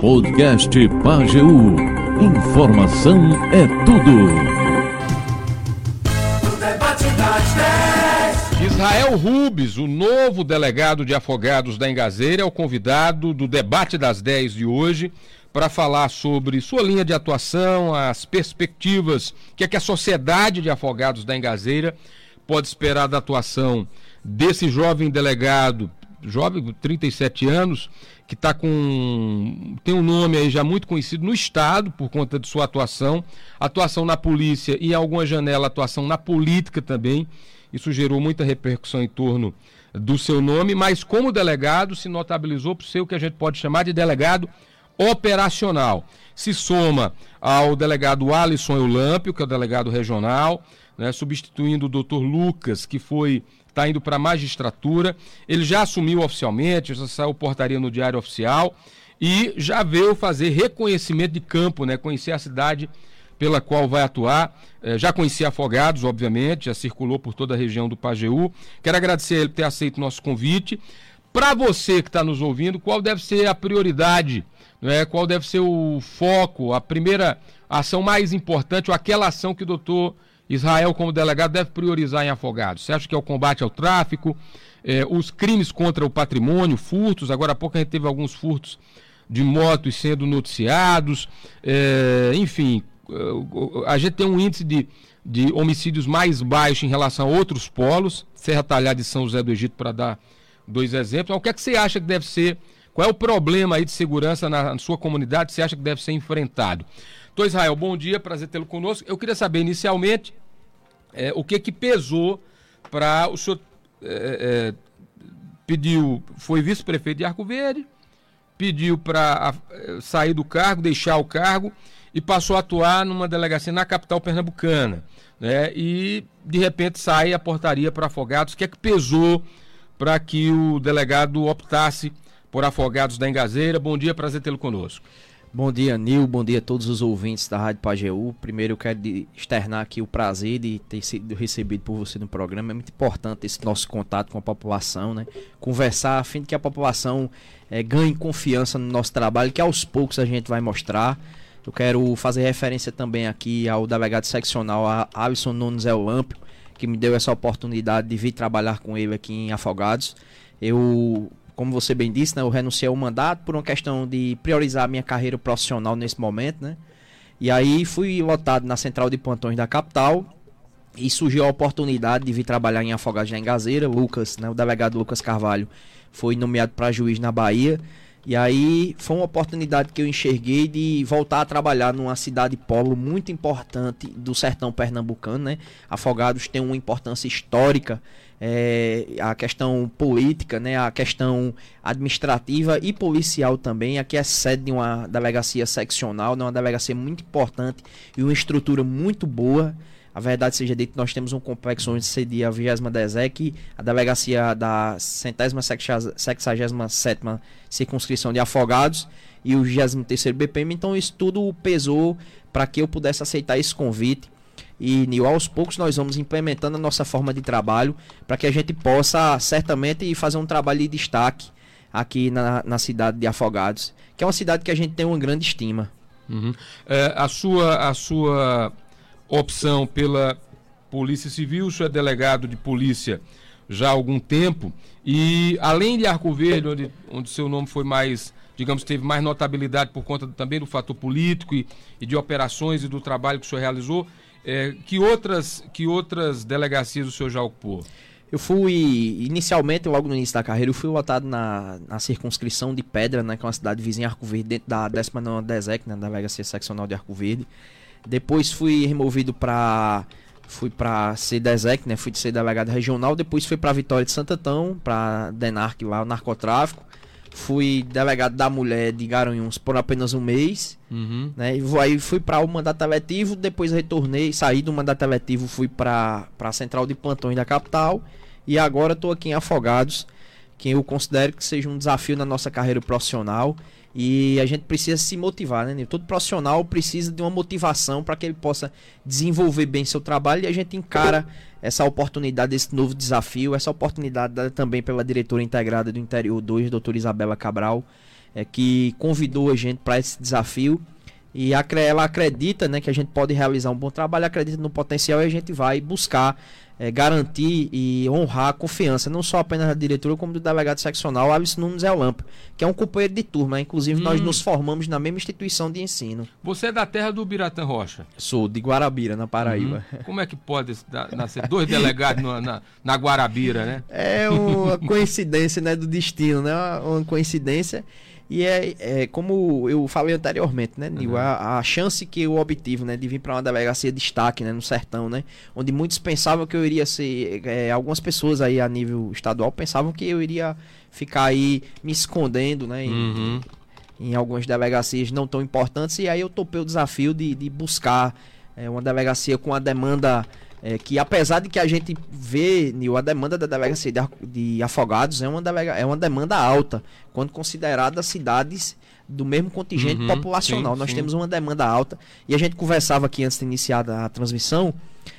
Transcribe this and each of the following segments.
Podcast Pageu. Informação é tudo. Israel Rubes, o novo delegado de afogados da Engazeira, é o convidado do debate das 10 de hoje para falar sobre sua linha de atuação, as perspectivas que é que a sociedade de afogados da Engazeira pode esperar da atuação desse jovem delegado, jovem, 37 anos, que está com. tem um nome aí já muito conhecido no Estado por conta de sua atuação, atuação na polícia e em alguma janela atuação na política também. Isso gerou muita repercussão em torno do seu nome, mas como delegado se notabilizou por ser o que a gente pode chamar de delegado operacional. Se soma ao delegado Alisson Eulâmpio, que é o delegado regional, né, substituindo o doutor Lucas, que foi está indo para a magistratura. Ele já assumiu oficialmente, já saiu portaria no Diário Oficial e já veio fazer reconhecimento de campo, né? Conhecer a cidade pela qual vai atuar. É, já conhecia Afogados, obviamente, já circulou por toda a região do Pajeú. Quero agradecer a ele por ter aceito o nosso convite. Para você que está nos ouvindo, qual deve ser a prioridade? Né? Qual deve ser o foco, a primeira ação mais importante, ou aquela ação que o doutor Israel, como delegado, deve priorizar em Afogados? Você acha que é o combate ao tráfico, é, os crimes contra o patrimônio, furtos? Agora há pouco a gente teve alguns furtos de motos sendo noticiados, é, enfim, a gente tem um índice de, de homicídios mais baixo em relação a outros polos, Serra Talhada e São José do Egito, para dar dois exemplos. o que é que você acha que deve ser, qual é o problema aí de segurança na, na sua comunidade, você acha que deve ser enfrentado? Doutor Israel, bom dia, prazer tê-lo conosco. Eu queria saber inicialmente é, o que que pesou para o senhor é, é, pediu, foi vice-prefeito de Arco Verde, pediu para sair do cargo, deixar o cargo e passou a atuar numa delegacia na capital pernambucana. Né? E de repente sai a portaria para afogados. O que é que pesou para que o delegado optasse por afogados da Engazeira? Bom dia, prazer tê-lo conosco. Bom dia, Nil. Bom dia a todos os ouvintes da Rádio Pajeú. Primeiro eu quero externar aqui o prazer de ter sido recebido por você no programa. É muito importante esse nosso contato com a população, né? Conversar a fim de que a população é, ganhe confiança no nosso trabalho, que aos poucos a gente vai mostrar. Eu quero fazer referência também aqui ao delegado seccional Alisson Nunes Eulampio, que me deu essa oportunidade de vir trabalhar com ele aqui em Afogados. Eu como você bem disse, né, eu renunciei ao mandato por uma questão de priorizar a minha carreira profissional nesse momento, né? E aí fui lotado na central de plantões da capital e surgiu a oportunidade de vir trabalhar em Afogados da Engazeira. Lucas, né, o delegado Lucas Carvalho, foi nomeado para juiz na Bahia. E aí foi uma oportunidade que eu enxerguei de voltar a trabalhar numa cidade polo muito importante do sertão pernambucano, né? Afogados tem uma importância histórica é, a questão política, né, a questão administrativa e policial também. Aqui é sede de uma delegacia seccional, né, uma delegacia muito importante e uma estrutura muito boa. A verdade seja dita, nós temos um complexo onde cedia a 20 DESEC, a delegacia da centésima sexagésima sétima circunscrição de Afogados e o 23º BPM. Então isso tudo pesou para que eu pudesse aceitar esse convite e Nil, aos poucos nós vamos implementando a nossa forma de trabalho para que a gente possa certamente fazer um trabalho de destaque aqui na, na cidade de Afogados, que é uma cidade que a gente tem uma grande estima. Uhum. É, a, sua, a sua opção pela Polícia Civil, o senhor é delegado de polícia já há algum tempo, e além de Arco Verde, onde, onde seu nome foi mais, digamos, teve mais notabilidade por conta também do fator político e, e de operações e do trabalho que o senhor realizou, é, que, outras, que outras delegacias o senhor já ocupou? Eu fui, inicialmente, logo no início da carreira, eu fui votado na, na circunscrição de Pedra, né, que é uma cidade vizinha Arco Verde, dentro da 19 DESEC, né, da Delegacia Seccional de Arco Verde. Depois fui removido para fui para ser DESEC, né, fui ser delegado regional, depois fui para Vitória de Santatão, para DENARC lá, o narcotráfico fui delegado da mulher de Garanhuns por apenas um mês, uhum. né? Aí fui para o mandato eletivo, depois retornei, saí do mandato eletivo, fui para a central de plantões da capital e agora estou aqui em Afogados, que eu considero que seja um desafio na nossa carreira profissional e a gente precisa se motivar, né? Todo profissional precisa de uma motivação para que ele possa desenvolver bem seu trabalho e a gente encara essa oportunidade, esse novo desafio, essa oportunidade dada também pela diretora integrada do Interior 2, doutora Isabela Cabral, é, que convidou a gente para esse desafio. E ela acredita né, que a gente pode realizar um bom trabalho, acredita no potencial e a gente vai buscar é, garantir e honrar a confiança, não só apenas da diretora, como do delegado seccional Alisson Nunes Elampo, que é um companheiro de turma. Né? Inclusive, hum. nós nos formamos na mesma instituição de ensino. Você é da terra do Biratã Rocha? Sou, de Guarabira, na Paraíba. Uhum. Como é que pode nascer dois delegados na, na, na, Guarabira, né? É uma coincidência né, do destino, né? Uma coincidência. E é, é, como eu falei anteriormente, né, Nil? Uhum. A, a, chance que eu obtive, né, de vir para uma delegacia de destaque, né, no sertão, né, onde muitos pensavam que eu iria ser, é, algumas pessoas aí a nível estadual pensavam que eu iria ficar aí me escondendo, né, em, uhum. em algumas delegacias não tão importantes. E aí eu topei o desafio de, de buscar é, uma delegacia com a demanda é, que apesar de que a gente vê a demanda da delegacia de, afogados é uma, delega, é uma demanda alta, quando considerada cidades do mesmo contingente uhum, populacional. Sim, Nós sim. temos uma demanda alta e a gente conversava aqui antes de iniciar a transmissão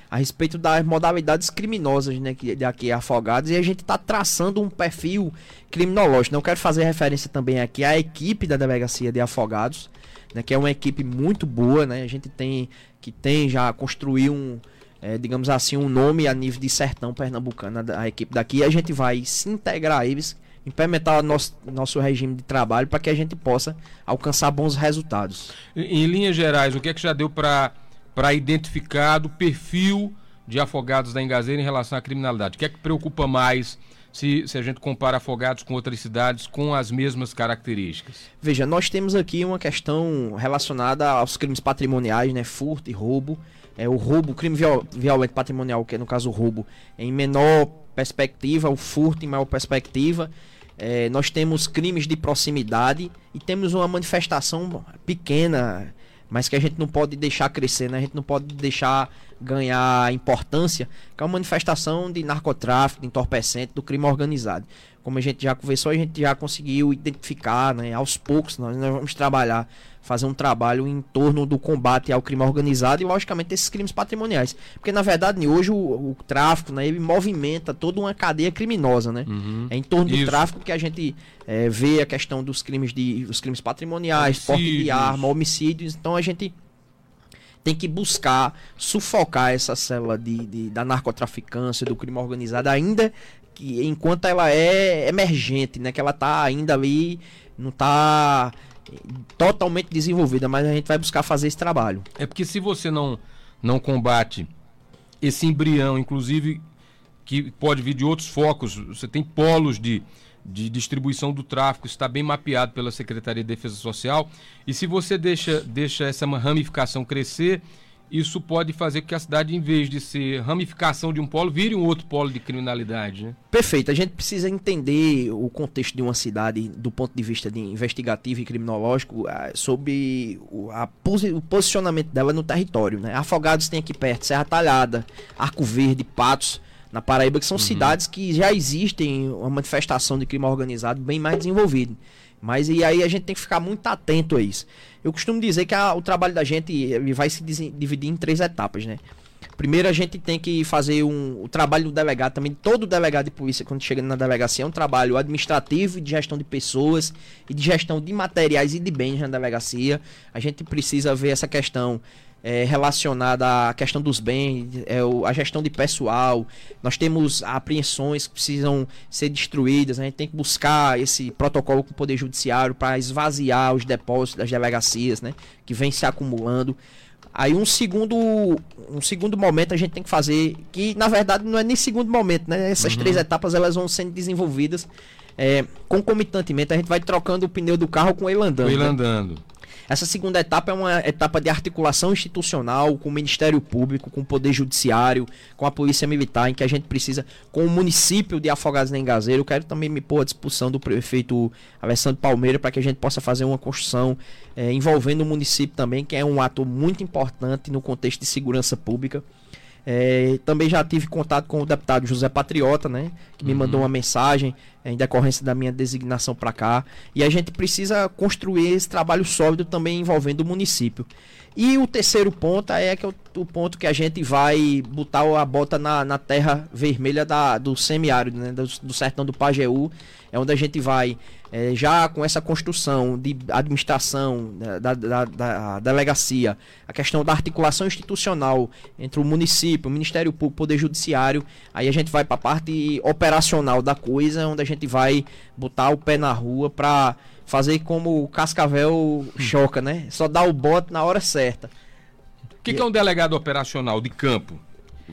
a respeito das modalidades criminosas né, que daqui afogados e a gente está traçando um perfil criminológico. Não quero fazer referência também aqui à equipe da delegacia de afogados, né, que é uma equipe muito boa, né? A gente tem que tem já construiu um é, digamos assim, um nome a nível de sertão pernambucano, a, a equipe daqui, a gente vai se integrar a eles, implementar nosso, nosso regime de trabalho para que a gente possa alcançar bons resultados. Em, em linhas gerais, o que é que já deu para identificar do perfil de afogados da Engazeira em relação à criminalidade? O que é que preocupa mais se, se a gente compara afogados com outras cidades com as mesmas características? Veja, nós temos aqui uma questão relacionada aos crimes patrimoniais, né? Furto e roubo é, o roubo, o crime viol, violento patrimonial, que é no caso o roubo, em menor perspectiva, o furto em maior perspectiva. É, nós temos crimes de proximidade e temos uma manifestação pequena, mas que a gente não pode deixar crescer, né? a gente não pode deixar ganhar importância, que é uma manifestação de narcotráfico, de entorpecente, do crime organizado. Como a gente já conversou, a gente já conseguiu identificar, né? aos poucos, nós, nós vamos trabalhar fazer um trabalho em torno do combate ao crime organizado e, logicamente, esses crimes patrimoniais. Porque, na verdade, hoje o, o tráfico, né, ele movimenta toda uma cadeia criminosa, né? Uhum. É em torno Isso. do tráfico que a gente é, vê a questão dos crimes de os crimes patrimoniais, porte de arma, homicídios. Então, a gente tem que buscar sufocar essa célula de, de, da narcotraficância, do crime organizado, ainda que enquanto ela é emergente, né? Que ela tá ainda ali, não tá totalmente desenvolvida, mas a gente vai buscar fazer esse trabalho. É porque se você não, não combate esse embrião, inclusive que pode vir de outros focos, você tem polos de, de distribuição do tráfico, está bem mapeado pela Secretaria de Defesa Social, e se você deixa, deixa essa ramificação crescer, isso pode fazer com que a cidade, em vez de ser ramificação de um polo, vire um outro polo de criminalidade. Né? Perfeito. A gente precisa entender o contexto de uma cidade do ponto de vista de investigativo e criminológico ah, sobre o, a, o posicionamento dela no território. Né? Afogados tem aqui perto Serra Talhada, Arco Verde, Patos, na Paraíba, que são uhum. cidades que já existem uma manifestação de crime organizado bem mais desenvolvido. Mas e aí a gente tem que ficar muito atento a isso. Eu costumo dizer que a, o trabalho da gente vai se dividir em três etapas, né? Primeiro a gente tem que fazer um, o trabalho do delegado também, todo delegado de polícia quando chega na delegacia é um trabalho administrativo de gestão de pessoas e de gestão de materiais e de bens na delegacia. A gente precisa ver essa questão é, relacionada à questão dos bens, é, o, a gestão de pessoal. Nós temos apreensões que precisam ser destruídas. A gente tem que buscar esse protocolo com o Poder Judiciário para esvaziar os depósitos das delegacias, né, que vem se acumulando. Aí um segundo, um segundo momento a gente tem que fazer, que na verdade não é nem segundo momento, né? Essas uhum. três etapas elas vão sendo desenvolvidas é, concomitantemente. A gente vai trocando o pneu do carro com ele andando. Com ele né? andando. Essa segunda etapa é uma etapa de articulação institucional com o Ministério Público, com o Poder Judiciário, com a Polícia Militar, em que a gente precisa, com o município de Afogados nem Gazeiro, eu quero também me pôr à disposição do prefeito Alessandro Palmeira para que a gente possa fazer uma construção é, envolvendo o município também, que é um ato muito importante no contexto de segurança pública. É, também já tive contato com o deputado José Patriota, né? Que me uhum. mandou uma mensagem em decorrência da minha designação para cá. E a gente precisa construir esse trabalho sólido também envolvendo o município. E o terceiro ponto é que é o, o ponto que a gente vai botar a bota na, na terra vermelha da, do semiárido, né, do, do sertão do Pajeú. É onde a gente vai é, já com essa construção de administração né, da, da, da, delegacia, a questão da articulação institucional entre o município, o Ministério Público, o Poder Judiciário, aí a gente vai para a parte operacional da coisa, onde a gente vai botar o pé na rua para fazer como o Cascavel choca, né? Só dar o bote na hora certa. O que, que é um delegado operacional de campo?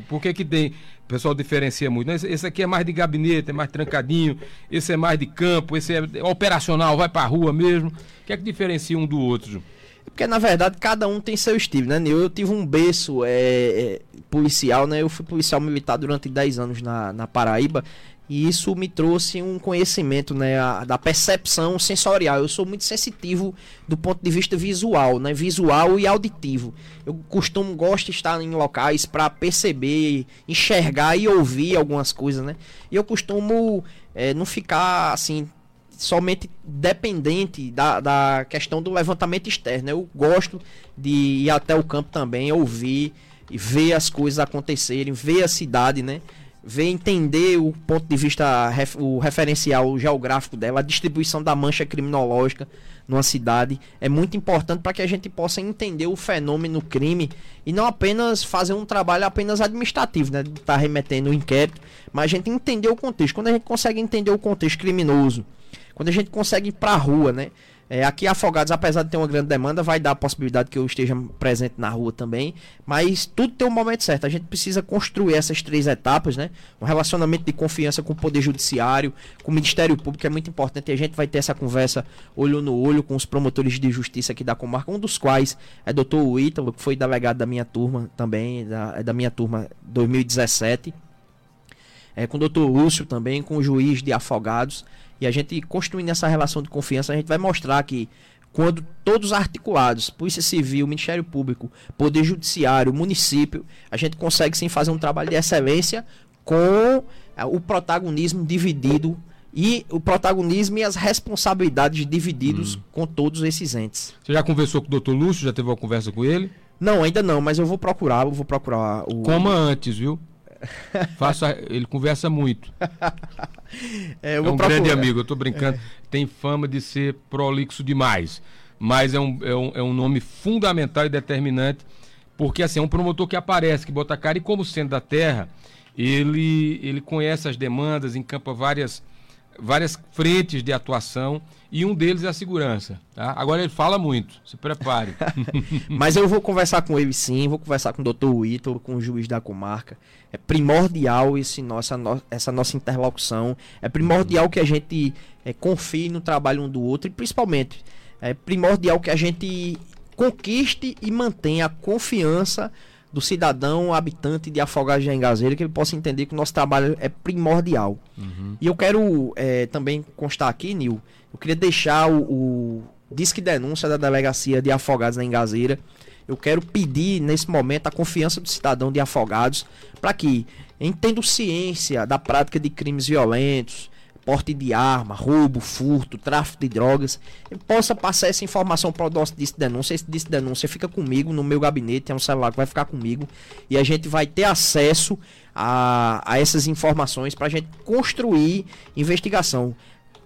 Por que, que tem. O pessoal diferencia muito. Esse, esse aqui é mais de gabinete, é mais trancadinho. Esse é mais de campo. Esse é operacional, vai pra rua mesmo. O que é que diferencia um do outro? Porque, na verdade, cada um tem seu estilo, né, Eu tive um berço é, é, policial, né? Eu fui policial militar durante 10 anos na, na Paraíba. E isso me trouxe um conhecimento né, a, da percepção sensorial. Eu sou muito sensitivo do ponto de vista visual, né, visual e auditivo. Eu costumo gosto de estar em locais para perceber, enxergar e ouvir algumas coisas, né? E eu costumo é, não ficar assim somente dependente da, da questão do levantamento externo. Eu gosto de ir até o campo também, ouvir e ver as coisas acontecerem, ver a cidade, né? Ver entender o ponto de vista, o referencial geográfico dela, a distribuição da mancha criminológica numa cidade é muito importante para que a gente possa entender o fenômeno crime e não apenas fazer um trabalho apenas administrativo, né, tá remetendo o inquérito, mas a gente entender o contexto. Quando a gente consegue entender o contexto criminoso, quando a gente consegue ir para a rua, né, é, aqui Afogados, apesar de ter uma grande demanda, vai dar a possibilidade que eu esteja presente na rua também. Mas tudo tem um momento certo. A gente precisa construir essas três etapas, né? Um relacionamento de confiança com o Poder Judiciário, com o Ministério Público é muito importante. E a gente vai ter essa conversa olho no olho com os promotores de justiça aqui da comarca, um dos quais é doutor Ítalo, que foi delegado da minha turma também, da, é da minha turma 2017. É, com o doutor Lúcio também, com o juiz de Afogados. E a gente construindo essa relação de confiança, a gente vai mostrar que quando todos articulados, Polícia Civil, Ministério Público, Poder Judiciário, Município, a gente consegue sim fazer um trabalho de excelência com é, o protagonismo dividido e o protagonismo e as responsabilidades divididos hum. com todos esses entes. Você já conversou com o doutor Lúcio? Já teve uma conversa com ele? Não, ainda não, mas eu vou procurar, eu vou procurar o. Coma antes, viu? Faça, ele conversa muito. É, é um procurar. grande amigo, eu tô brincando. É. Tem fama de ser prolixo demais. Mas é um, é, um, é um nome fundamental e determinante, porque assim, é um promotor que aparece, que bota a cara, e como sendo da terra, ele, ele conhece as demandas, encampa várias, várias frentes de atuação e um deles é a segurança. Tá? Agora ele fala muito, se prepare. Mas eu vou conversar com ele sim, vou conversar com o doutor Ítalo, com o juiz da comarca. É primordial esse nossa, essa nossa interlocução. É primordial que a gente é, confie no trabalho um do outro e principalmente é primordial que a gente conquiste e mantenha a confiança do cidadão habitante de Afogados de Engazeira, que ele possa entender que o nosso trabalho é primordial. Uhum. E eu quero é, também constar aqui, Nil, eu queria deixar o, o disque denúncia da delegacia de Afogados na Engazeira. Eu quero pedir nesse momento a confiança do cidadão de Afogados para que, entendo ciência da prática de crimes violentos, porte de arma, roubo, furto, tráfico de drogas, possa passar essa informação para o nosso disco denúncia. Esse disco denúncia fica comigo no meu gabinete, é um celular que vai ficar comigo e a gente vai ter acesso a, a essas informações para a gente construir investigação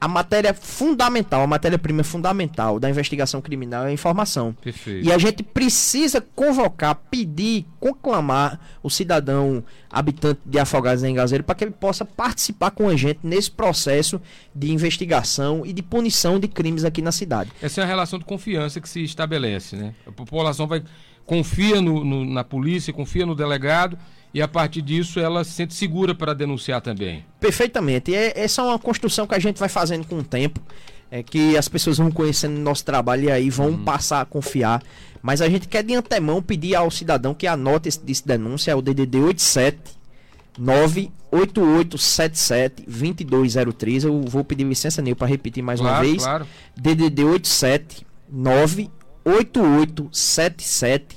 a matéria fundamental, a matéria-prima fundamental da investigação criminal é a informação. Perfeito. E a gente precisa convocar, pedir, conclamar o cidadão habitante de Afogados em Gazeiro para que ele possa participar com a gente nesse processo de investigação e de punição de crimes aqui na cidade. Essa é a relação de confiança que se estabelece, né? A população vai confia no, no, na polícia, confia no delegado e a partir disso ela se sente segura para denunciar também. Perfeitamente. E é, essa é uma construção que a gente vai fazendo com o tempo, é que as pessoas vão conhecendo o nosso trabalho e aí vão uhum. passar a confiar. Mas a gente quer de antemão pedir ao cidadão que anote esse, esse denúncia, é o DDD 87 98877 2203. Eu vou pedir licença, Nil, para repetir mais claro, uma vez. Claro. DDD 87 98877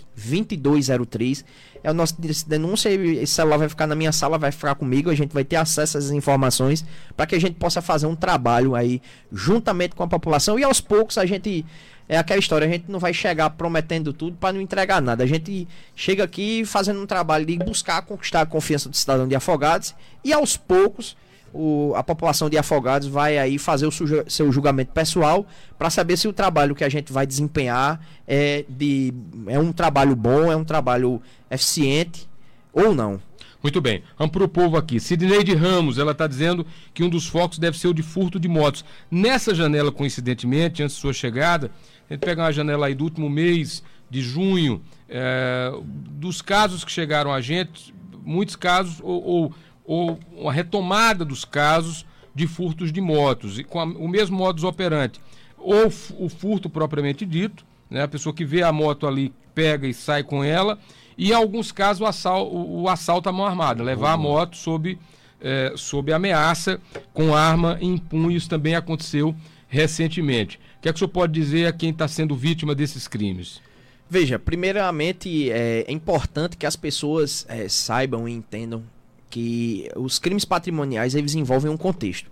2203 é o nosso denúncia, esse celular vai ficar na minha sala, vai ficar comigo, a gente vai ter acesso a essas informações para que a gente possa fazer um trabalho aí juntamente com a população e aos poucos a gente é aquela história, a gente não vai chegar prometendo tudo para não entregar nada. A gente chega aqui fazendo um trabalho de buscar conquistar a confiança do cidadão de Afogados e aos poucos o, a população de Afogados vai aí fazer o seu julgamento pessoal para saber se o trabalho que a gente vai desempenhar é, de, é um trabalho bom, é um trabalho eficiente ou não. Muito bem, vamos para o povo aqui. Sidneide Ramos, ela está dizendo que um dos focos deve ser o de furto de motos. Nessa janela, coincidentemente, antes de sua chegada, a gente pega uma janela aí do último mês de junho, é, dos casos que chegaram a gente, muitos casos, ou, ou, ou uma retomada dos casos de furtos de motos, e com a, o mesmo modus operandi. Ou o furto propriamente dito, né, a pessoa que vê a moto ali, pega e sai com ela, e em alguns casos o assalto, o, o assalto à mão armada, levar uhum. a moto sob, é, sob ameaça, com arma em punhos, também aconteceu recentemente. O que é que o senhor pode dizer a quem está sendo vítima desses crimes? Veja, primeiramente é, é importante que as pessoas é, saibam e entendam que os crimes patrimoniais eles envolvem um contexto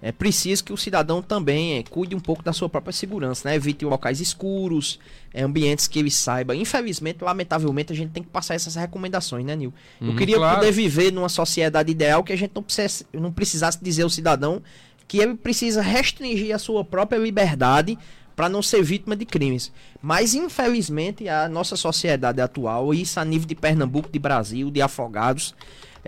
é preciso que o cidadão também é, cuide um pouco da sua própria segurança, né? Evite locais escuros, é, ambientes que ele saiba. Infelizmente, lamentavelmente, a gente tem que passar essas recomendações, né, Nil? Eu uhum, queria claro. poder viver numa sociedade ideal que a gente não, precisasse, não precisasse dizer ao cidadão que ele precisa restringir a sua própria liberdade para não ser vítima de crimes. Mas, infelizmente, a nossa sociedade atual, isso a nível de Pernambuco, de Brasil, de afogados,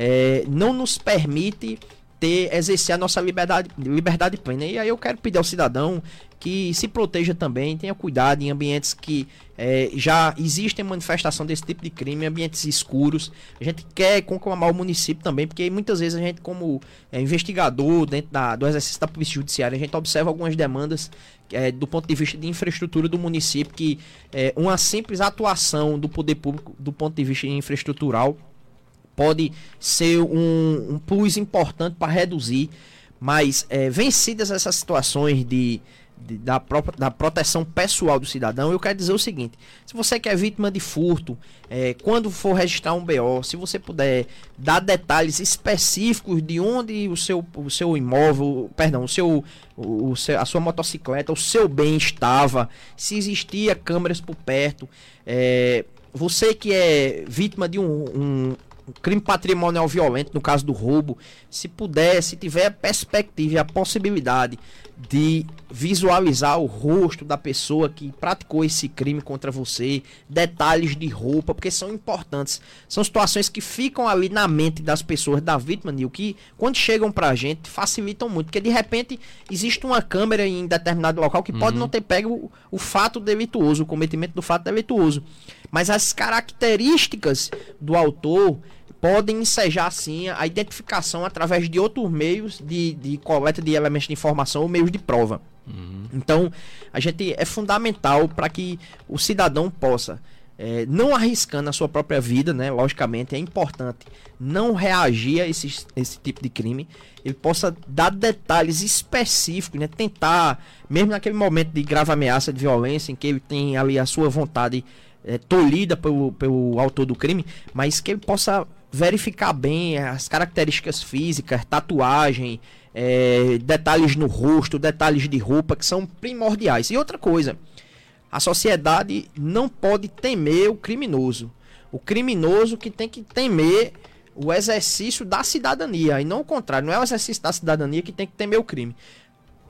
é, não nos permite ter, exercer a nossa liberdade, liberdade plena. E aí eu quero pedir ao cidadão que se proteja também, tenha cuidado em ambientes que é, já existem manifestação desse tipo de crime, ambientes escuros. A gente quer conclamar o município também, porque muitas vezes a gente, como é, investigador dentro da, do exercício da polícia judiciária, a gente observa algumas demandas é, do ponto de vista de infraestrutura do município, que é, uma simples atuação do poder público do ponto de vista infraestrutural pode ser um, um plus importante para reduzir, mas é, vencidas essas situações de, de, da, própria, da proteção pessoal do cidadão, eu quero dizer o seguinte: se você que é vítima de furto, é, quando for registrar um BO, se você puder dar detalhes específicos de onde o seu, o seu imóvel, perdão, o seu, o, seu, a sua motocicleta, o seu bem estava, se existia câmeras por perto, é, você que é vítima de um, um crime patrimonial violento, no caso do roubo, se puder, se tiver a perspectiva e a possibilidade de visualizar o rosto da pessoa que praticou esse crime contra você, detalhes de roupa, porque são importantes. São situações que ficam ali na mente das pessoas, da vítima, Nil, que quando chegam pra gente facilitam muito, porque de repente existe uma câmera em determinado local que uhum. pode não ter pego o, o fato delituoso, o cometimento do fato delituoso. Mas as características do autor podem ensejar assim a identificação através de outros meios de, de coleta de elementos de informação ou meios de prova. Uhum. Então, a gente é fundamental para que o cidadão possa, é, não arriscando a sua própria vida, né? Logicamente, é importante não reagir a esse, esse tipo de crime. Ele possa dar detalhes específicos, né? Tentar, mesmo naquele momento de grave ameaça de violência, em que ele tem ali a sua vontade é, tolhida pelo, pelo autor do crime, mas que ele possa verificar bem as características físicas, tatuagem, é, detalhes no rosto, detalhes de roupa que são primordiais. E outra coisa, a sociedade não pode temer o criminoso. O criminoso que tem que temer o exercício da cidadania e não o contrário, não é o exercício da cidadania que tem que temer o crime.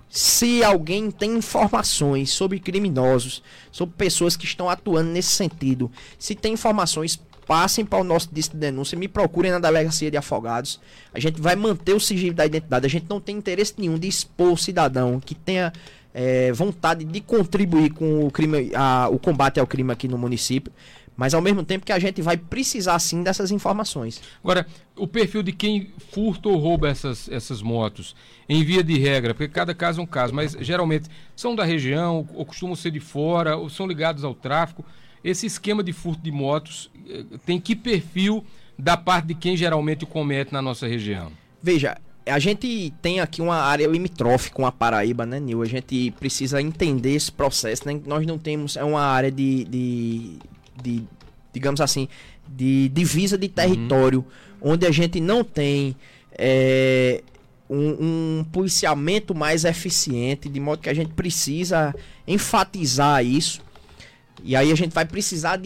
Se alguém tem informações sobre criminosos, sobre pessoas que estão atuando nesse sentido, se tem informações passem para o nosso disco de denúncia, me procurem na delegacia de afogados. A gente vai manter o sigilo da identidade. A gente não tem interesse nenhum de expor o cidadão que tenha é, vontade de contribuir com o crime, a, o combate ao crime aqui no município. Mas ao mesmo tempo que a gente vai precisar sim dessas informações. Agora, o perfil de quem furta ou rouba essas, essas motos, em via de regra, porque cada caso é um caso, mas geralmente são da região, ou costumam ser de fora, ou são ligados ao tráfico. Esse esquema de furto de motos eh, tem que perfil da parte de quem geralmente comete na nossa região? Veja, a gente tem aqui uma área limítrofe com a Paraíba, né, Nil? A gente precisa entender esse processo, né? Nós não temos. É uma área de, de, de digamos assim, de divisa de território, uhum. onde a gente não tem é, um, um, policiamento mais eficiente, de modo que a gente precisa enfatizar isso. E aí a gente vai precisar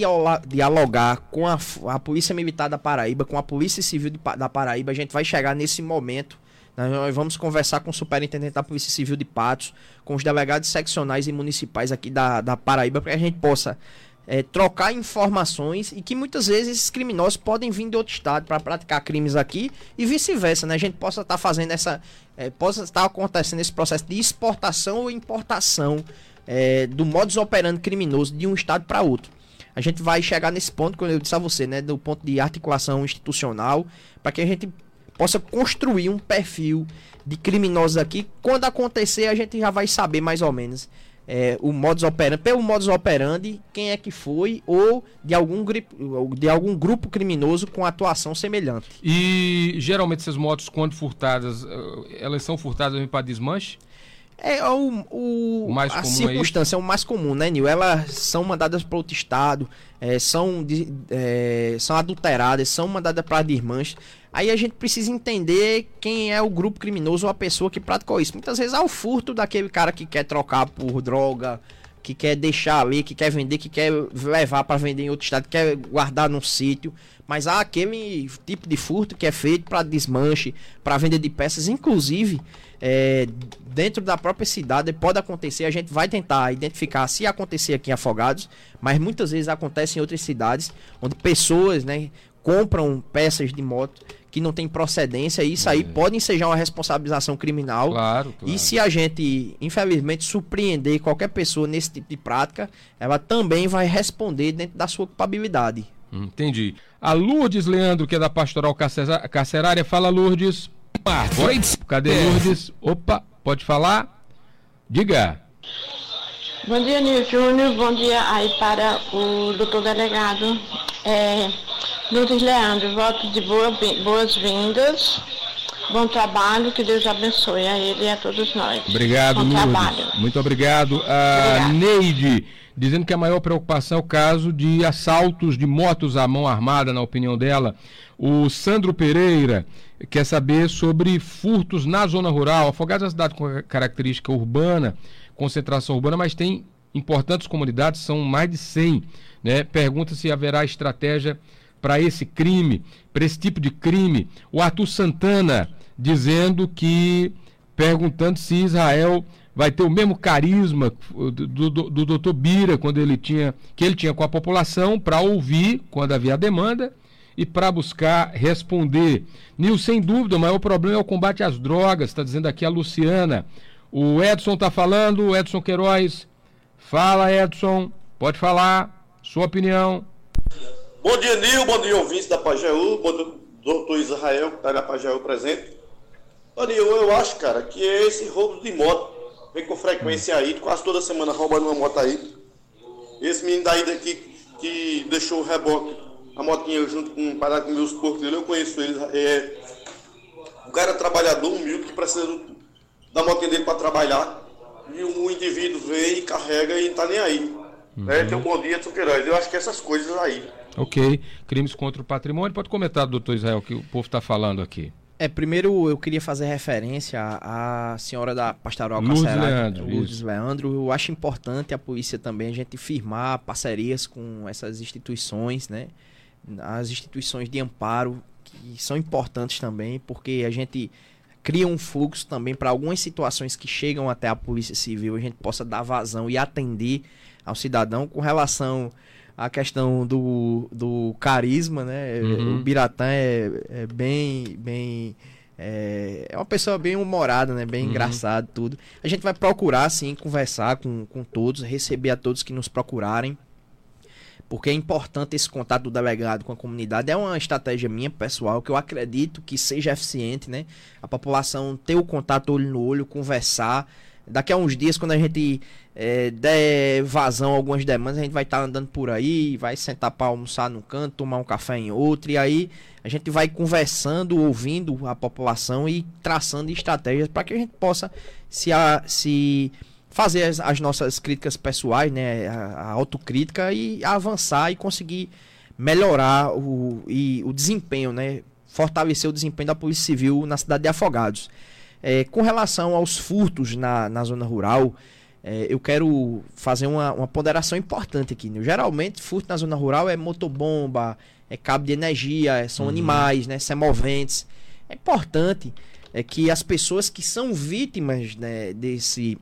dialogar com a, a Polícia Militar da Paraíba, com a Polícia Civil da Paraíba. A gente vai chegar nesse momento. Nós vamos conversar com o superintendente da Polícia Civil de Patos, com os delegados seccionais e municipais aqui da, da Paraíba, para que a gente possa é, trocar informações e que muitas vezes esses criminosos podem vir de outro estado para praticar crimes aqui e vice-versa, né? A gente possa estar tá fazendo essa, é, possa estar tá acontecendo esse processo de exportação ou importação é, do modus operandi criminoso de um estado para outro. A gente vai chegar nesse ponto, como eu disse a você, né, do ponto de articulação institucional, para que a gente possa construir um perfil de criminosos aqui. Quando acontecer, a gente já vai saber mais ou menos é, o modus operandi, pelo modus operandi, quem é que foi ou de algum, de algum grupo criminoso com atuação semelhante. E geralmente essas motos, quando furtadas, eh, elas são furtadas para desmanche? É o, o, o mais a comum circunstância é, é, o mais comum, né, Nil? Elas são mandadas para outro estado, é, são, de, é, são adulteradas, são mandadas para desmanche. Aí a gente precisa entender quem é o grupo criminoso ou a pessoa que praticou isso. Muitas vezes há o furto daquele cara que quer trocar por droga, que quer deixar ali, que quer vender, que quer levar para vender em outro estado, que quer guardar num sítio. Mas há aquele tipo de furto que é feito para desmanche, para venda de peças, inclusive é, dentro da própria cidade pode acontecer. A gente vai tentar identificar se acontecer aqui em Afogados, mas muitas vezes acontece em outras cidades onde pessoas, né, compram peças de moto que não tem procedência, e isso aí é. pode ensejar uma responsabilização criminal. Claro, claro. E se a gente, infelizmente, surpreender qualquer pessoa nesse tipo de prática, ela também vai responder dentro da sua culpabilidade. Entendi. A Lourdes Leandro, que é da Pastoral Carcerária, fala Lourdes. Cadê Lourdes? Opa, pode falar? Diga. Bom dia, Nil Júnior. Bom dia aí para o doutor delegado. É, Lourdes Leandro, voto de boas-vindas. Bom trabalho, que Deus abençoe a ele e a todos nós. Obrigado, Bom Lourdes. Trabalho. Muito obrigado. A Neide, dizendo que a maior preocupação é o caso de assaltos de motos à mão armada, na opinião dela. O Sandro Pereira quer saber sobre furtos na zona rural. Afogados é uma cidade com característica urbana, concentração urbana, mas tem importantes comunidades, são mais de 100. Né? Pergunta se haverá estratégia para esse crime, para esse tipo de crime. O Arthur Santana dizendo que, perguntando se Israel vai ter o mesmo carisma do, do, do doutor Bira, quando ele tinha, que ele tinha com a população, para ouvir quando havia demanda e para buscar responder. Nil, sem dúvida, o maior problema é o combate às drogas, está dizendo aqui a Luciana. O Edson está falando, Edson Queiroz. Fala, Edson, pode falar, sua opinião. Bom dia, Nil. Bom dia, ouvintes da Pajeú. Bom dia, doutor Israel, que está na Pajeú presente. Nil, eu acho, cara, que é esse roubo de moto vem com frequência aí, quase toda semana roubando uma moto aí. Esse menino daí daqui que deixou o reboque, a motinha junto com parado com meus porcos dele, eu conheço ele. É, um cara trabalhador, humilde, que precisa da motinha dele para trabalhar. E um indivíduo vem e carrega e não tá nem aí. Uhum. É, tem um bom dia, Tuqueiroz. Eu acho que essas coisas aí. Ok. Crimes contra o patrimônio. Pode comentar, doutor Israel, que o povo está falando aqui. É, primeiro eu queria fazer referência à senhora da pastoral Lourdes Leandro, Lourdes Leandro. Eu acho importante a polícia também a gente firmar parcerias com essas instituições, né? As instituições de amparo que são importantes também, porque a gente cria um fluxo também para algumas situações que chegam até a Polícia Civil, a gente possa dar vazão e atender ao cidadão com relação à questão do, do carisma, né? Uhum. O Biratã é, é, bem, bem é, é, uma pessoa bem humorada, né? Bem uhum. engraçado, tudo. A gente vai procurar, sim, conversar com, com todos, receber a todos que nos procurarem. Porque é importante esse contato do delegado com a comunidade. É uma estratégia minha, pessoal, que eu acredito que seja eficiente, né? A população ter o contato olho no olho, conversar. Daqui a uns dias, quando a gente é, der vazão a algumas demandas, a gente vai estar tá andando por aí, vai sentar para almoçar num canto, tomar um café em outro, e aí a gente vai conversando, ouvindo a população e traçando estratégias para que a gente possa se, a, se fazer as, as, nossas críticas pessoais, né, a, a autocrítica e avançar e conseguir melhorar o, e, o desempenho, né? Fortalecer o desempenho da Polícia Civil na cidade de Afogados. É, com relação aos furtos na, na zona rural, é, eu quero fazer uma, uma ponderação importante aqui. Né? Geralmente, furto na zona rural é motobomba, é cabo de energia, é, são uhum. animais, né? semoventes. É importante é, que as pessoas que são vítimas né, desse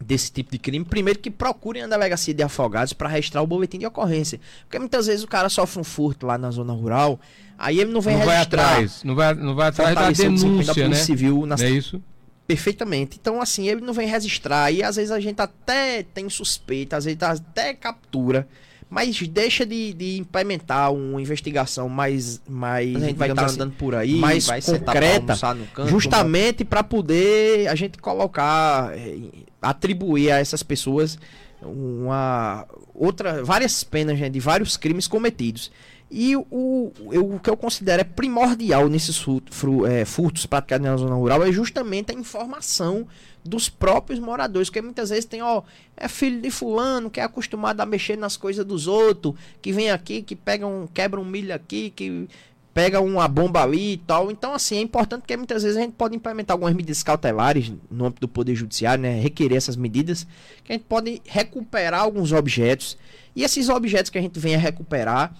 desse tipo de crime, primeiro que procurem a delegacia de afogados para registrar o boletim de ocorrência. Porque muitas vezes o cara sofre um furto lá na zona rural, aí ele não vem não registrar. Vai atrás, não vai, não vai atrás da denúncia, da né? Civil na... é isso? Perfeitamente. Então, assim, ele não vem registrar. E às vezes a gente até tem suspeita, às vezes até captura mas deixa de, de implementar uma investigação mais, mais a gente vai estar tá assim, andando por aí, mais concreta, canto, justamente para poder a gente colocar, eh, atribuir a essas pessoas uma outra várias penas né, de vários crimes cometidos. E o, eu, o que eu considero é primordial nesses furtos, é, furtos praticados na zona rural é justamente a informação dos próprios moradores, porque muitas vezes tem, ó, é filho de fulano, que é acostumado a mexer nas coisas dos outros, que vem aqui, que pega um, quebra um milho aqui, que pega uma bomba ali e tal. Então, assim, é importante que muitas vezes a gente pode implementar algumas medidas cautelares no âmbito do Poder Judiciário, né? Requerer essas medidas, que a gente pode recuperar alguns objetos. E esses objetos que a gente venha recuperar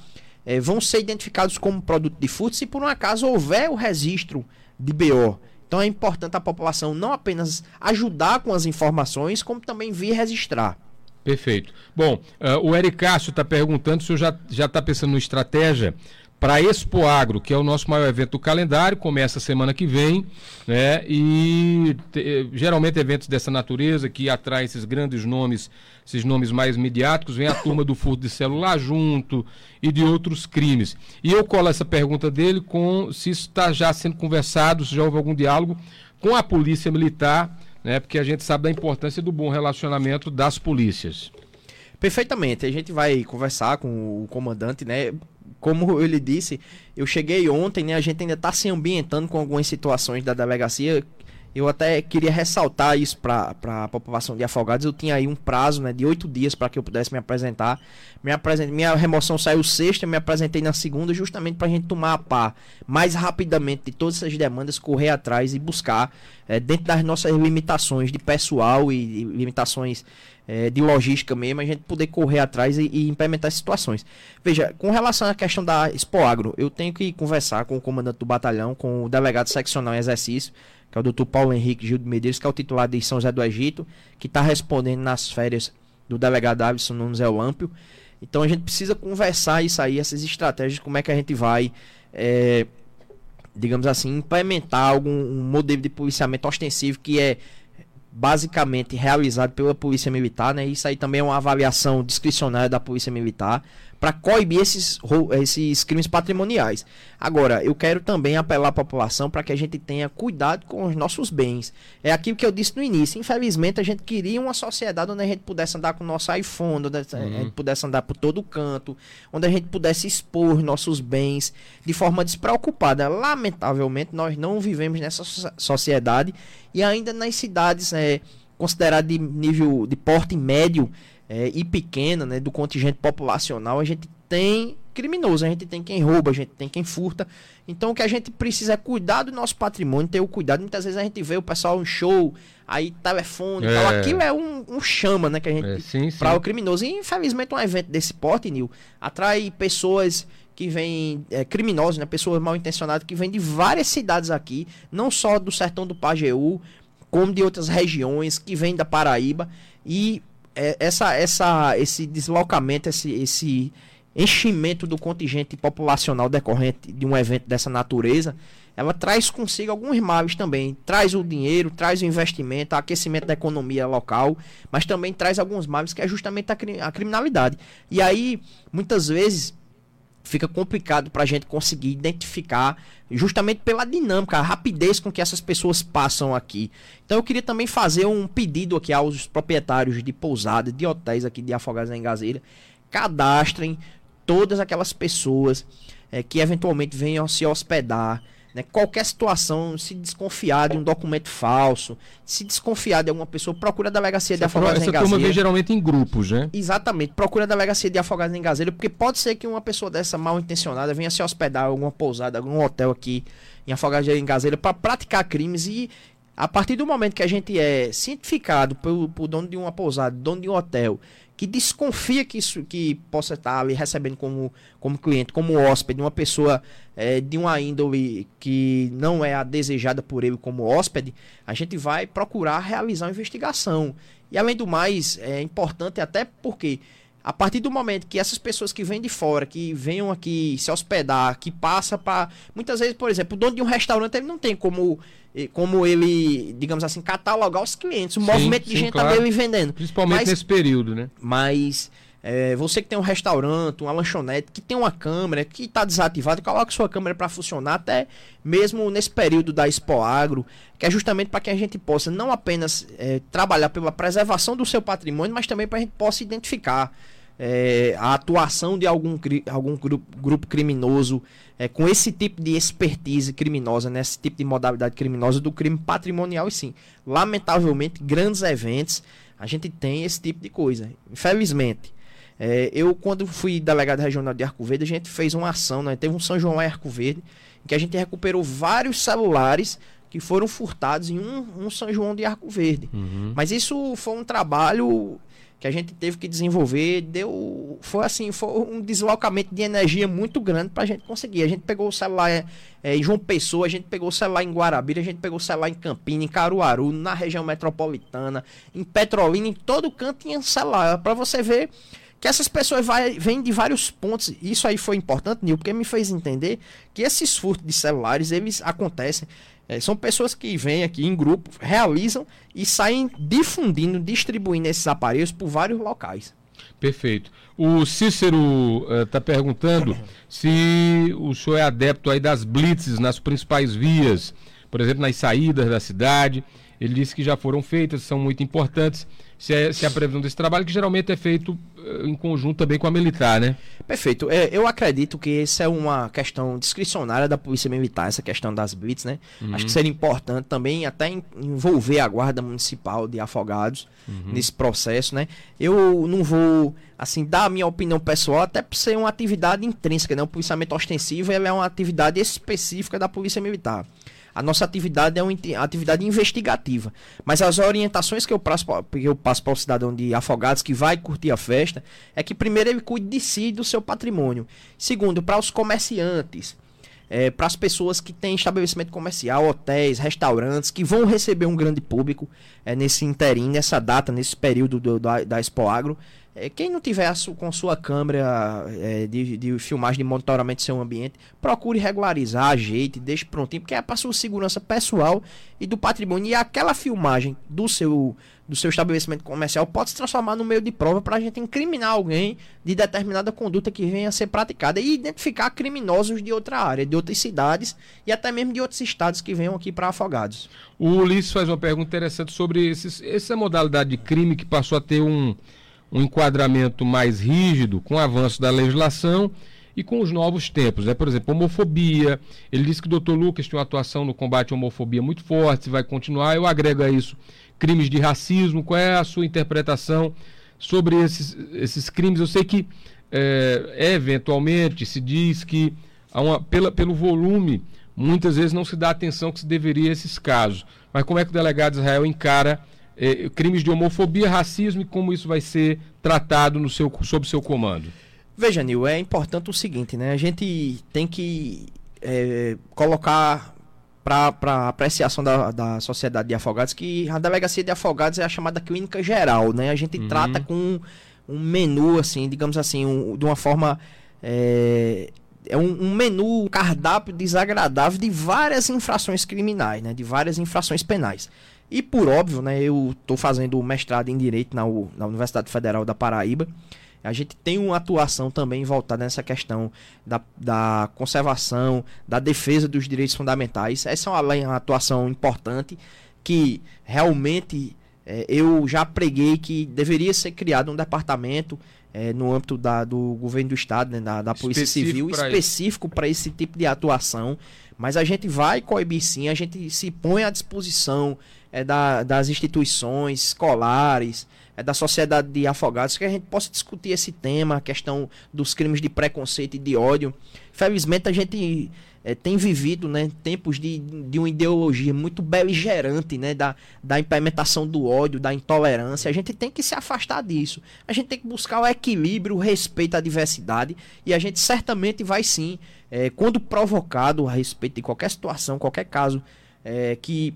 é, vão ser identificados como produto de furto se por um acaso houver o registro de BO. Então é importante a população não apenas ajudar com as informações, como também vir registrar. Perfeito. Bom, uh, o Eric Cássio está perguntando se senhor já está pensando em estratégia para Expo Agro, que é o nosso maior evento do calendário, começa semana que vem, né? E te, geralmente eventos dessa natureza que atraem esses grandes nomes, esses nomes mais midiáticos, vem a turma do furto de celular junto e de outros crimes. E eu colo essa pergunta dele com se isso está já sendo conversado, se já houve algum diálogo com a polícia militar, né? Porque a gente sabe da importância do bom relacionamento das polícias. Perfeitamente. A gente vai conversar com o comandante, né? Como ele disse, eu cheguei ontem, né? A gente ainda está se ambientando com algumas situações da delegacia. Eu até queria ressaltar isso para a população de Afogados. Eu tinha aí um prazo né, de oito dias para que eu pudesse me apresentar. Apresent... Minha remoção saiu sexta, me apresentei na segunda, justamente para a gente tomar a pá mais rapidamente de todas essas demandas, correr atrás e buscar, é, dentro das nossas limitações de pessoal e, e limitações é, de logística mesmo, a gente poder correr atrás e, e, implementar situações. Veja, com relação à questão da Expoagro, eu tenho que conversar com o comandante do batalhão, com o delegado seccional em exercício, que é o doutor Paulo Henrique Gil de Medeiros, que é o titular de São José do Egito, que está respondendo nas férias do delegado Davidson Nunes Eulâmpio. Então a gente precisa conversar isso aí, essas estratégias, como é que a gente vai, é, digamos assim, implementar algum um modelo de policiamento ostensivo que é basicamente realizado pela Polícia Militar, né? Isso aí também é uma avaliação discricionária da Polícia Militar para coibir esses, esses crimes patrimoniais. Agora, eu quero também apelar à população para que a gente tenha cuidado com os nossos bens. É aquilo que eu disse no início. Infelizmente, a gente queria uma sociedade onde a gente pudesse andar com o nosso iPhone, onde a gente uhum. pudesse andar por todo canto, onde a gente pudesse expor nossos bens de forma despreocupada. Lamentavelmente, nós não vivemos nessa sociedade e ainda nas cidades é, consideradas de nível de porte médio é, e pequena, né, do contingente populacional, a gente tem criminoso, a gente tem quem rouba, a gente tem quem furta. Então o que a gente precisa é cuidar do nosso patrimônio, ter o cuidado. Muitas vezes a gente vê o pessoal em show, aí telefone é. tal. Aquilo é um, um, chama, né, que a gente é, para o criminoso. E infelizmente um evento desse porte, Nil, atrai pessoas que vêm é, criminosos, né, pessoas mal intencionadas que vêm de várias cidades aqui, não só do sertão do Pajeú, como de outras regiões que vêm da Paraíba e essa, essa, esse deslocamento, esse, esse enchimento do contingente populacional decorrente de um evento dessa natureza, ela traz consigo alguns males também. Traz o dinheiro, traz o investimento, o aquecimento da economia local, mas também traz alguns males que é justamente a, a criminalidade. E aí, muitas vezes, fica complicado para a gente conseguir identificar justamente pela dinâmica, a rapidez com que essas pessoas passam aqui. Então eu queria também fazer um pedido aqui aos proprietários de pousadas, de hotéis aqui de Afogados em Gazeira, cadastrem todas aquelas pessoas é, que eventualmente venham se hospedar Né? Qualquer situação, se desconfiar de um documento falso, se desconfiar de alguma pessoa, procura a delegacia de afogados Essa em turma vem Gazeira. geralmente em grupos, né? Exatamente, procura a delegacia de afogados em Gazeira, porque pode ser que uma pessoa dessa mal intencionada venha se hospedar em alguma pousada, algum hotel aqui em Afogados em Gazeira para praticar crimes e a partir do momento que a gente é cientificado por, por dono de uma pousada, dono de um hotel, que desconfia que isso que possa estar ali recebendo como, como cliente, como hóspede, uma pessoa é, de uma índole que não é a desejada por ele como hóspede, a gente vai procurar realizar uma investigação. E além do mais, é importante até porque a partir do momento que essas pessoas que vêm de fora, que venham aqui se hospedar, que passa para muitas vezes, por exemplo, o dono de um restaurante ele não tem como como ele, digamos assim, catalogar os clientes, o Sim, movimento de sim, gente claro. tá dele vendendo. Principalmente Mas- nesse período, né? Mas é, você que tem um restaurante, uma lanchonete, que tem uma câmera, que está desativada, coloque sua câmera para funcionar até mesmo nesse período da Expo Agro, que é justamente para que a gente possa não apenas é, trabalhar pela preservação do seu patrimônio, mas também para a gente possa identificar é, a atuação de algum, algum grupo, grupo criminoso é, com esse tipo de expertise criminosa, né, esse tipo de modalidade criminosa do crime patrimonial e sim. Lamentavelmente, grandes eventos, a gente tem esse tipo de coisa. Infelizmente. É, eu, quando fui delegado regional de Arco Verde, a gente fez uma ação, né? teve um São João em Arco Verde, em que a gente recuperou vários celulares que foram furtados em um, um São João de Arco Verde. Mas isso foi um trabalho que a gente teve que desenvolver, deu, foi assim, foi um deslocamento de energia muito grande pra gente conseguir. A gente pegou o celular é, é, em João Pessoa, a gente pegou o celular em Guarabira, a gente pegou o celular em Campina, em Caruaru, na região metropolitana, em Petrolina, em todo canto tinha celular, Pra você ver que essas pessoas vai, vêm de vários pontos. Isso aí foi importante, Nil, porque me fez entender que esses furtos de celulares, eles acontecem. É, são pessoas que vêm aqui em grupo, realizam e saem difundindo, distribuindo esses aparelhos por vários locais. Perfeito. O Cícero está perguntando se o senhor é adepto aí das blitzes nas principais vias, por exemplo, nas saídas da cidade. Ele disse que já foram feitas, são muito importantes. Se, é, se a previsão desse trabalho, que geralmente é feito eh, em conjunto também com a militar, né? Perfeito. É, eu acredito que essa é uma questão discricionária da Polícia Militar, essa questão das blitz, né? Acho que seria importante também até en- envolver a Guarda Municipal de Afogados nesse processo, né? Eu não vou, assim, dar a minha opinião pessoal, até por ser uma atividade intrínseca, né? O policiamento ostensivo é uma atividade específica da Polícia Militar. A nossa atividade é uma atividade investigativa. Mas as orientações que eu passo, que eu passo para o cidadão de Afogados que vai curtir a festa é que primeiro ele cuide de si e do seu patrimônio. Segundo, para os comerciantes, para as pessoas que têm estabelecimento comercial, hotéis, restaurantes, que vão receber um grande público é, nesse interim, nessa data, nesse período do- da, da Expo Agro. É, quem não tiver com sua câmera é, de, de filmagem de monitoramento do seu ambiente, procure regularizar, ajeite, deixe prontinho, porque é para sua segurança pessoal e do patrimônio. E aquela filmagem do seu, do seu estabelecimento comercial pode se transformar no meio de prova para a gente incriminar alguém de determinada conduta que venha a ser praticada e identificar criminosos de outra área, de outras cidades e até mesmo de outros estados que venham aqui para afogados. O Ulisses faz uma pergunta interessante sobre esses, essa modalidade de crime que passou a ter um, um enquadramento mais rígido com o avanço da legislação e com os novos tempos. Né? Por exemplo, homofobia. Ele disse que o doutor Lucas tinha uma atuação no combate à homofobia muito forte, vai continuar. Eu agrego a isso crimes de racismo. Qual é a sua interpretação sobre esses, esses crimes? Eu sei que é, eventualmente se diz que uma, pela, pelo volume muitas vezes não se dá atenção que se deveria a esses casos. Mas como é que o delegado Israel encara eh, crimes de homofobia, racismo e como isso vai ser tratado no seu, sob seu comando? Veja, Nil, é importante o seguinte, né? A gente tem que é, colocar para apreciação da, da sociedade de afogados que a delegacia de afogados é a chamada clínica geral, né? A gente trata com um menu, assim, digamos assim, um- de uma forma. É, é um, um menu, um cardápio desagradável de várias infrações criminais, né? De várias infrações penais. E por óbvio, né? Eu estou fazendo mestrado em Direito na, U- na Universidade Federal da Paraíba. A gente tem uma atuação também voltada nessa questão da, da conservação, da defesa dos direitos fundamentais. Essa é uma, uma atuação importante que realmente é, eu já preguei que deveria ser criado um departamento é, no âmbito da, do governo do estado, né, da, da Polícia Específico Civil, específico para esse tipo de atuação. Mas a gente vai coibir sim, a gente se põe à disposição é, da, das instituições escolares, é, da sociedade de afogados, que a gente possa discutir esse tema, a questão dos crimes de preconceito e de ódio. Felizmente a gente é, tem vivido né, tempos de, de uma ideologia muito beligerante né, da, da implementação do ódio, da intolerância. A gente tem que se afastar disso. A gente tem que buscar o equilíbrio, o respeito à diversidade e a gente certamente vai sim, é, quando provocado a respeito de qualquer situação, qualquer caso é, que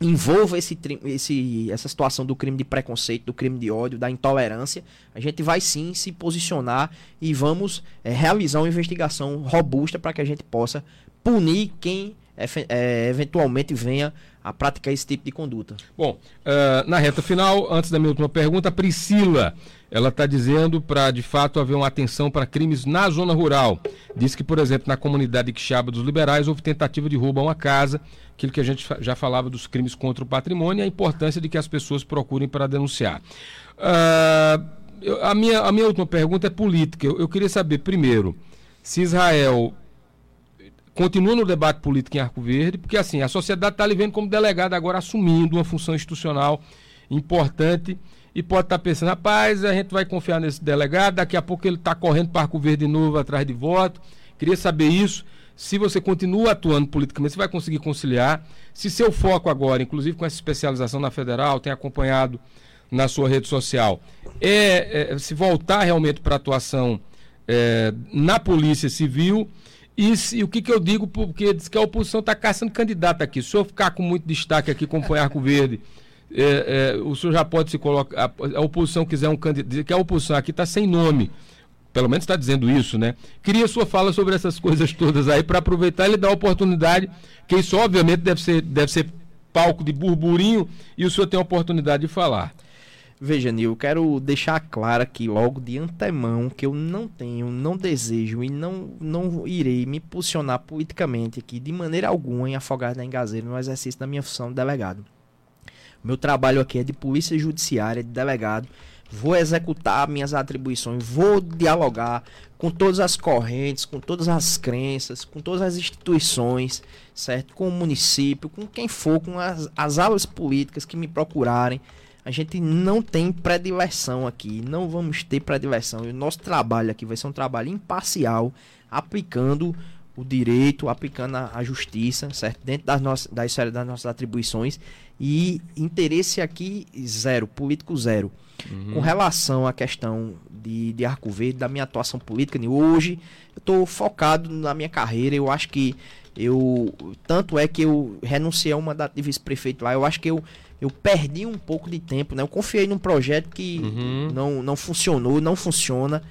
envolva esse, esse, essa situação do crime de preconceito, do crime de ódio, da intolerância, a gente vai sim se posicionar e vamos é, realizar uma investigação robusta para que a gente possa punir quem é, eventualmente venha a praticar esse tipo de conduta. Bom, uh, na reta final, antes da minha última pergunta, Priscila, ela está dizendo para de fato haver uma atenção para crimes na zona rural. Diz que, por exemplo, na comunidade Quixaba dos Liberais houve tentativa de roubo a uma casa, aquilo que a gente já falava dos crimes contra o patrimônio e a importância de que as pessoas procurem para denunciar. Uh, eu, a, minha, a minha última pergunta é política. Eu, eu queria saber, primeiro, se Israel continua no debate político em Arco Verde, porque assim, a sociedade está lhe vendo como delegado agora assumindo uma função institucional importante e pode estar tá pensando, rapaz, a gente vai confiar nesse delegado, daqui a pouco ele está correndo para Arco Verde de novo atrás de voto. Queria saber isso se você continua atuando politicamente, você vai conseguir conciliar. Se seu foco agora, inclusive com essa especialização na federal, tem acompanhado na sua rede social, é, é se voltar realmente para a atuação é, na Polícia Civil. E, e, o que, que eu digo, porque diz que a oposição está caçando candidato aqui. Se eu ficar com muito destaque aqui com o Arco Verde, é, é, o senhor já pode se colocar. A, oposição quiser um candidato. que a oposição aqui está sem nome. Pelo menos está dizendo isso, né? Queria sua fala sobre essas coisas todas aí, para aproveitar e dar oportunidade, que isso obviamente deve ser, deve ser palco de burburinho, e o senhor tem a oportunidade de falar. Veja, Nil, eu quero deixar claro aqui logo de antemão que eu não tenho, não desejo e não, não irei me posicionar politicamente aqui de maneira alguma em Afogado da Engazeira no exercício da minha função de delegado. Meu trabalho aqui é de polícia judiciária, de delegado vou executar minhas atribuições, vou dialogar com todas as correntes, com todas as crenças, com todas as instituições, certo? Com o município, com quem for, com as, as aulas políticas que me procurarem. A gente não tem predileção aqui, não vamos ter predileção. O nosso trabalho aqui vai ser um trabalho imparcial, aplicando o direito, aplicando a, a justiça, certo? Dentro das nossas, da esfera das nossas atribuições. E interesse aqui zero, político zero. Uhum. Com relação à questão de, de Arco Verde, da minha atuação política, hoje eu estou focado na minha carreira. Eu acho que eu. Tanto é que eu renunciei a uma mandato de vice-prefeito lá. Eu acho que eu, eu perdi um pouco de tempo. Né? Eu confiei num projeto que uhum. não, não funcionou, não funciona.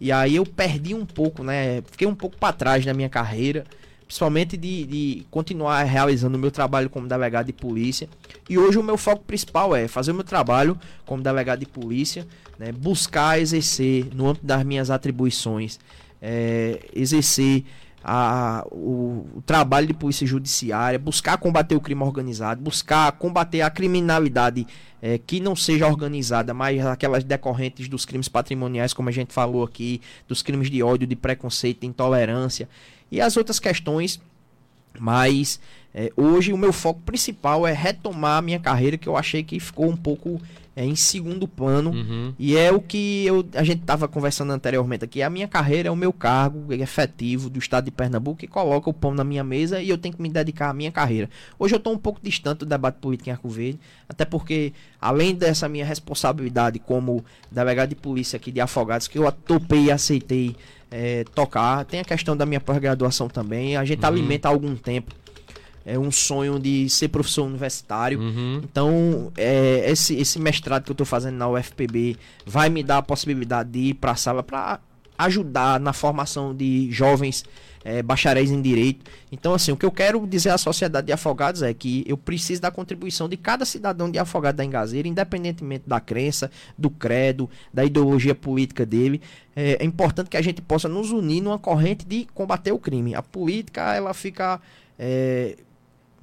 E aí eu perdi um pouco, né? Fiquei um pouco para trás na minha carreira principalmente de, de continuar realizando o meu trabalho como delegado de polícia. E hoje o meu foco principal é fazer o meu trabalho como delegado de polícia, né, buscar exercer, no âmbito das minhas atribuições, é, exercer a, o, o, trabalho de polícia judiciária, buscar combater o crime organizado, buscar combater a criminalidade é, que não seja organizada, mas aquelas decorrentes dos crimes patrimoniais, como a gente falou aqui, dos crimes de ódio, de preconceito, de intolerância e as outras questões. Mas é, hoje o meu foco principal é retomar a minha carreira, que eu achei que ficou um pouco é, em segundo plano. Uhum. E é o que eu, a gente estava conversando anteriormente aqui. A minha carreira é o meu cargo efetivo do estado de Pernambuco que coloca o pão na minha mesa e eu tenho que me dedicar à minha carreira. Hoje eu estou um pouco distante do debate político em Arco Verde, até porque, além dessa minha responsabilidade como delegado de polícia aqui de Afogados, que eu topei e aceitei é, tocar. Tem a questão da minha pós-graduação também. A gente uhum. alimenta há algum tempo é um sonho de ser professor universitário. Uhum. Então, é, esse, esse mestrado que eu estou fazendo na UFPB vai me dar a possibilidade de ir para a sala para ajudar na formação de jovens é, bacharéis em direito. Então, assim, o que eu quero dizer à sociedade de afogados é que eu preciso da contribuição de cada cidadão de afogado da Engazeira, independentemente da crença, do credo, da ideologia política dele. É, é importante que a gente possa nos unir numa corrente de combater o crime. A política, ela fica. É,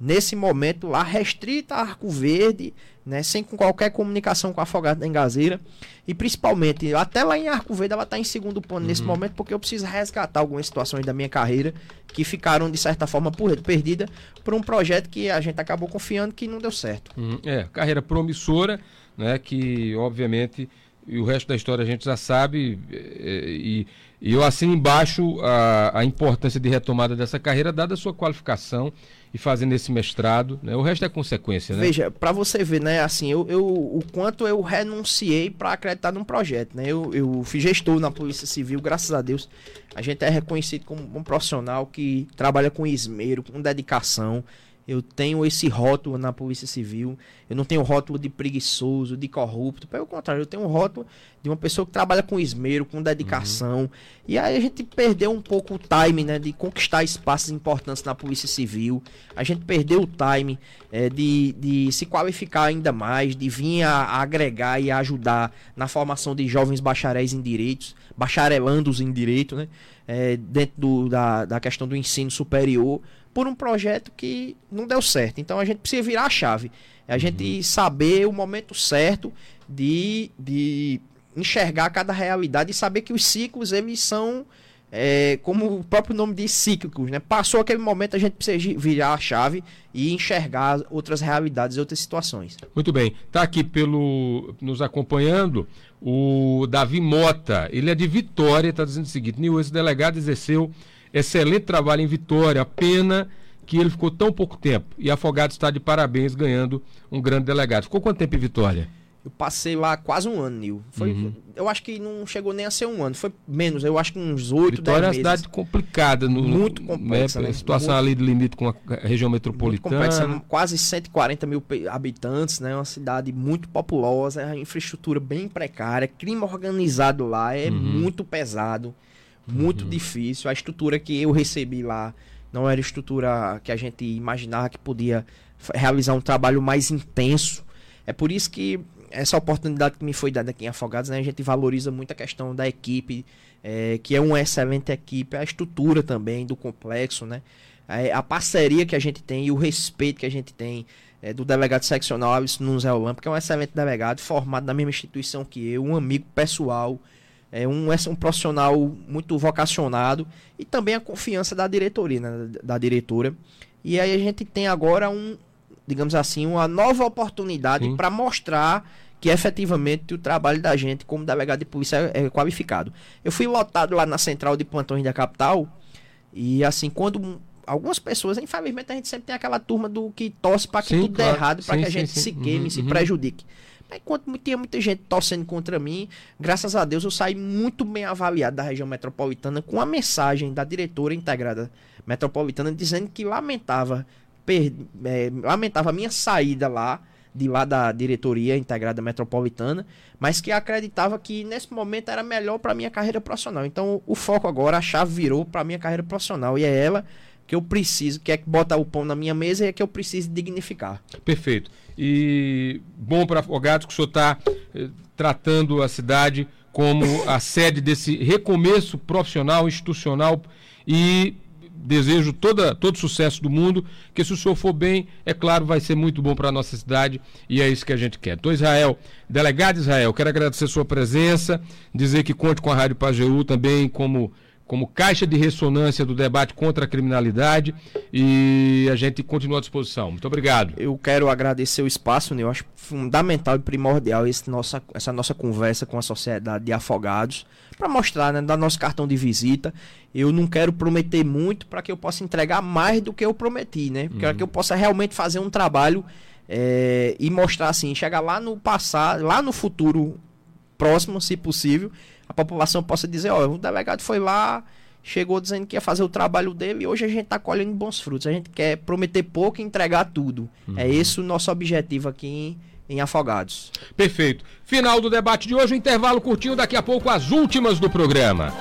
nesse momento lá restrita a Arco Verde, né, sem qualquer comunicação com a Afogado da Engazeira. E principalmente, até lá em Arco Verde ela está em segundo plano uhum. nesse momento, porque eu preciso resgatar algumas situações da minha carreira que ficaram, de certa forma, perdida por um projeto que a gente acabou confiando que não deu certo. Uhum. É, carreira promissora, né, que obviamente e o resto da história a gente já sabe, é, e, e eu assino embaixo a, a importância de retomada dessa carreira, dada a sua qualificação e fazendo esse mestrado, né? O resto é consequência, né? Veja, para você ver, né, assim, eu, eu, o quanto eu renunciei para acreditar num projeto, né? Eu, eu fui gestor na Polícia Civil, graças a Deus. A gente é reconhecido como um profissional que trabalha com esmero, com dedicação, eu tenho esse rótulo na Polícia Civil. Eu não tenho rótulo de preguiçoso, de corrupto. Pelo contrário, eu tenho um rótulo de uma pessoa que trabalha com esmero, com dedicação. Uhum. E aí a gente perdeu um pouco o time, né, de conquistar espaços importantes na Polícia Civil. A gente perdeu o time é, de, de se qualificar ainda mais, de vir a, a agregar e a ajudar na formação de jovens bacharéis em direitos, bacharelandos em direito, né, é, dentro do, da, da questão do ensino superior por um projeto que não deu certo. Então a gente precisa virar a chave. É a uhum. gente saber o momento certo de, de enxergar cada realidade e saber que os ciclos eles são é, como o próprio nome diz, cíclicos, né? Passou aquele momento, a gente precisa virar a chave e enxergar outras realidades e outras situações. Muito bem. Está aqui pelo nos acompanhando o Davi Mota. Ele é de Vitória, está dizendo o seguinte: Nil, esse delegado exerceu Excelente trabalho em Vitória. Pena que ele ficou tão pouco tempo. E Afogado está de parabéns ganhando um grande delegado. Ficou quanto tempo em Vitória? Eu passei lá quase um ano, Nil. Foi, uhum. Eu acho que não chegou nem a ser um ano. Foi menos, eu acho que uns oito, Vitória é uma cidade complicada. No, Muito complexa. Né? A situação Muito, ali de limite com a região metropolitana. Complexa, quase 140 mil habitantes, né? Uma cidade muito populosa, a infraestrutura bem precária, crime organizado lá é uhum. muito pesado muito uhum. difícil. A estrutura que eu recebi lá não era estrutura que a gente imaginava que podia realizar um trabalho mais intenso. É por isso que essa oportunidade que me foi dada aqui em Afogados, né, a gente valoriza muito a questão da equipe, é, que é uma excelente equipe, a estrutura também do complexo, né, é, a parceria que a gente tem e o respeito que a gente tem é, do delegado seccional Alisson Nunes Olampo, que é um excelente delegado, formado na mesma instituição que eu, um amigo pessoal, é um, é um profissional muito vocacionado e também a confiança da diretoria, né, da diretora. E aí a gente tem agora um, digamos assim, uma nova oportunidade para mostrar que efetivamente o trabalho da gente como delegado de polícia é, é qualificado. Eu fui lotado lá na central de plantões da capital e assim, quando algumas pessoas, infelizmente a gente sempre tem aquela turma do que torce para que sim, tudo claro. dê errado, para que a gente sim, se queime, uhum, se uhum. prejudique. Enquanto tinha muita gente torcendo contra mim, graças a Deus eu saí muito bem avaliado da região metropolitana com a mensagem da diretora integrada metropolitana dizendo que lamentava, per, é, lamentava a minha saída lá, de lá da diretoria integrada metropolitana, mas que acreditava que nesse momento era melhor para minha carreira profissional. Então o foco agora, a chave virou para minha carreira profissional e é ela que eu preciso, que é que bota o pão na minha mesa e é que eu preciso dignificar. Perfeito. E bom para Afogados que o senhor está eh, tratando a cidade como a sede desse recomeço profissional, institucional e desejo toda, todo sucesso do mundo, que se o senhor for bem, é claro, vai ser muito bom para a nossa cidade e é isso que a gente quer. Então, Israel, delegado Israel, quero agradecer sua presença, dizer que conte com a Rádio Pajeú também como como caixa de ressonância do debate contra a criminalidade e a gente continua à disposição. Muito obrigado. Eu quero agradecer o espaço, né? eu acho fundamental e primordial esse nossa, essa nossa conversa com a sociedade de afogados para mostrar, né, dar nosso cartão de visita. Eu não quero prometer muito para que eu possa entregar mais do que eu prometi, né? Para uhum. que eu possa realmente fazer um trabalho é, e mostrar assim, chegar lá no passado, lá no futuro próximo, se possível, a população possa dizer, ó, o delegado foi lá, chegou dizendo que ia fazer o trabalho dele e hoje a gente está colhendo bons frutos. A gente quer prometer pouco e entregar tudo. É uhum. É esse o nosso objetivo aqui em, em Afogados. Perfeito. Final do debate de hoje, um intervalo curtinho, daqui a pouco as últimas do programa.